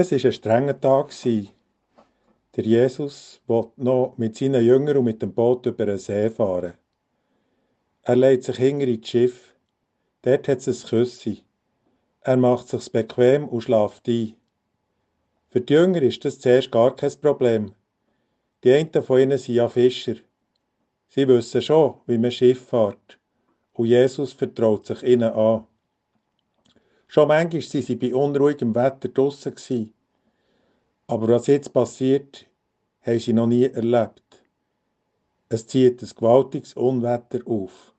Es war ein strenger Tag. Der Jesus wollte noch mit seinen Jüngern und mit dem Boot über den See fahren. Er legt sich hinter ins Schiff. Dort hat es ein Küssi. Er macht sich bequem und schlaft ein. Für die Jünger ist das zuerst gar kein Problem. Die einen von ihnen sind ja Fischer. Sie wissen schon, wie man Schiff fährt. Und Jesus vertraut sich ihnen an. Schon manchmal waren sie bei unruhigem Wetter draussen. Aber was jetzt passiert, haben sie noch nie erlebt. Es zieht ein gewaltiges Unwetter auf.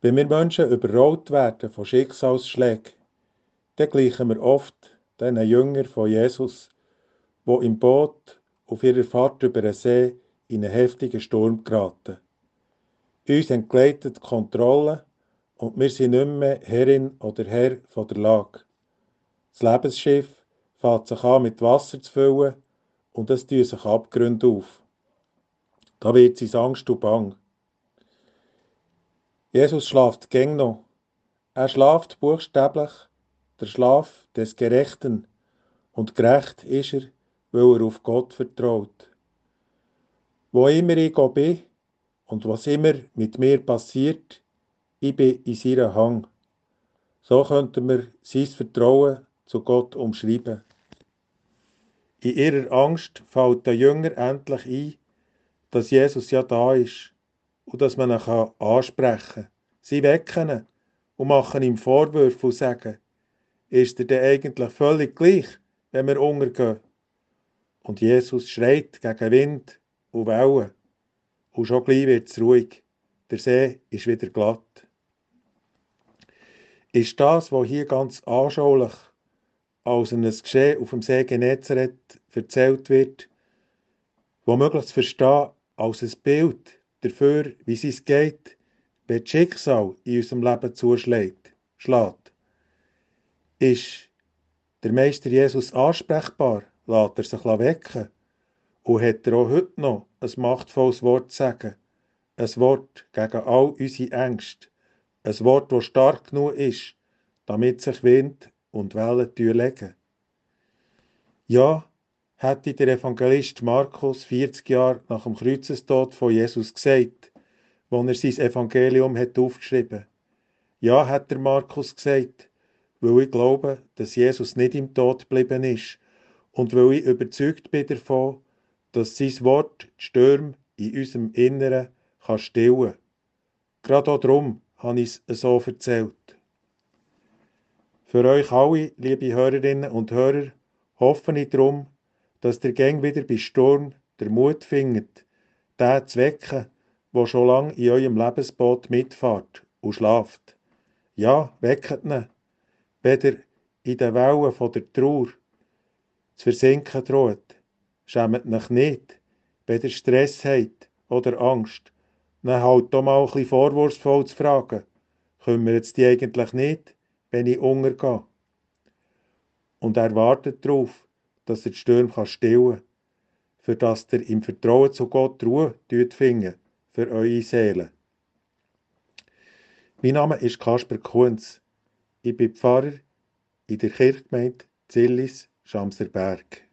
Wenn wir Menschen überrollt werden von Schicksalsschlägen, dann gleichen wir oft den Jünger von Jesus, wo im Boot auf ihrer Fahrt über den See in einen heftigen Sturm geraten. Uns entgleitet die Kontrolle und wir sind nicht mehr Herrin oder Herr von der Lage. Das Lebensschiff fängt sich an mit Wasser zu füllen und es tun sich Abgründe auf. Da wird es Angst und Bang. Jesus schlaft gäng noch. Er schlaft buchstäblich der Schlaf des Gerechten und gerecht ist er, weil er auf Gott vertraut. Wo immer ich bin und was immer mit mir passiert, ich bin in seiner Hang. So könnten wir sein Vertrauen zu Gott umschreiben. In ihrer Angst fällt der Jünger endlich ein, dass Jesus ja da ist und dass man ihn ansprechen kann. Sie wecken ihn und machen ihm Vorwürfe und sagen, ist er denn eigentlich völlig gleich, wenn wir untergehen? Und Jesus schreit gegen Wind und Wellen. Und schon gleich wird es ruhig. Der See ist wieder glatt. Ist das, was hier ganz anschaulich als ein Geschehen auf dem See Genezareth erzählt wird, womöglich zu verstehen als ein Bild dafür, wie es geht, wenn das Schicksal in unserem Leben zuschlägt, schlägt. Ist der Meister Jesus ansprechbar, lässt er sich wecken? Und hat er auch heute noch ein machtvolles Wort zu sagen, ein Wort gegen all unsere Ängste, ein Wort, das stark genug ist, damit sich Wind und Wellen legen. Ja, hätte der Evangelist Markus 40 Jahre nach dem Kreuzestod von Jesus gesagt, wo er sein Evangelium hat aufgeschrieben. Ja, hat der Markus gesagt, weil ich glaube, dass Jesus nicht im Tod geblieben ist und weil ich überzeugt bin davon, dass sein Wort die Stürme in unserem Inneren kann stillen. Gerade auch darum habe ich es so erzählt. Für euch alle, liebe Hörerinnen und Hörer, hoffe ich darum, dass der Gang wieder bei Sturm der Mut findet, den zu wecken, der schon lange in eurem Lebensboot mitfährt und schlaft. Ja, wecket ihn ihr in den Wellen von der Trauer zu versinken droht. Schämt euch nicht, ihr Stress habt oder Angst. Dann halt doch mal ein bisschen vorwurfsvoll zu fragen. Kümmert es die eigentlich nicht, wenn ich untergehe? Und er wartet darauf, dass er die Stürme stillen kann, für dass ihr im Vertrauen zu Gott Ruhe findet für eure Seele. Mein Name ist Kasper Kunz. Ich bin Pfarrer in der Kirchgemeinde Zillis, Schamserberg.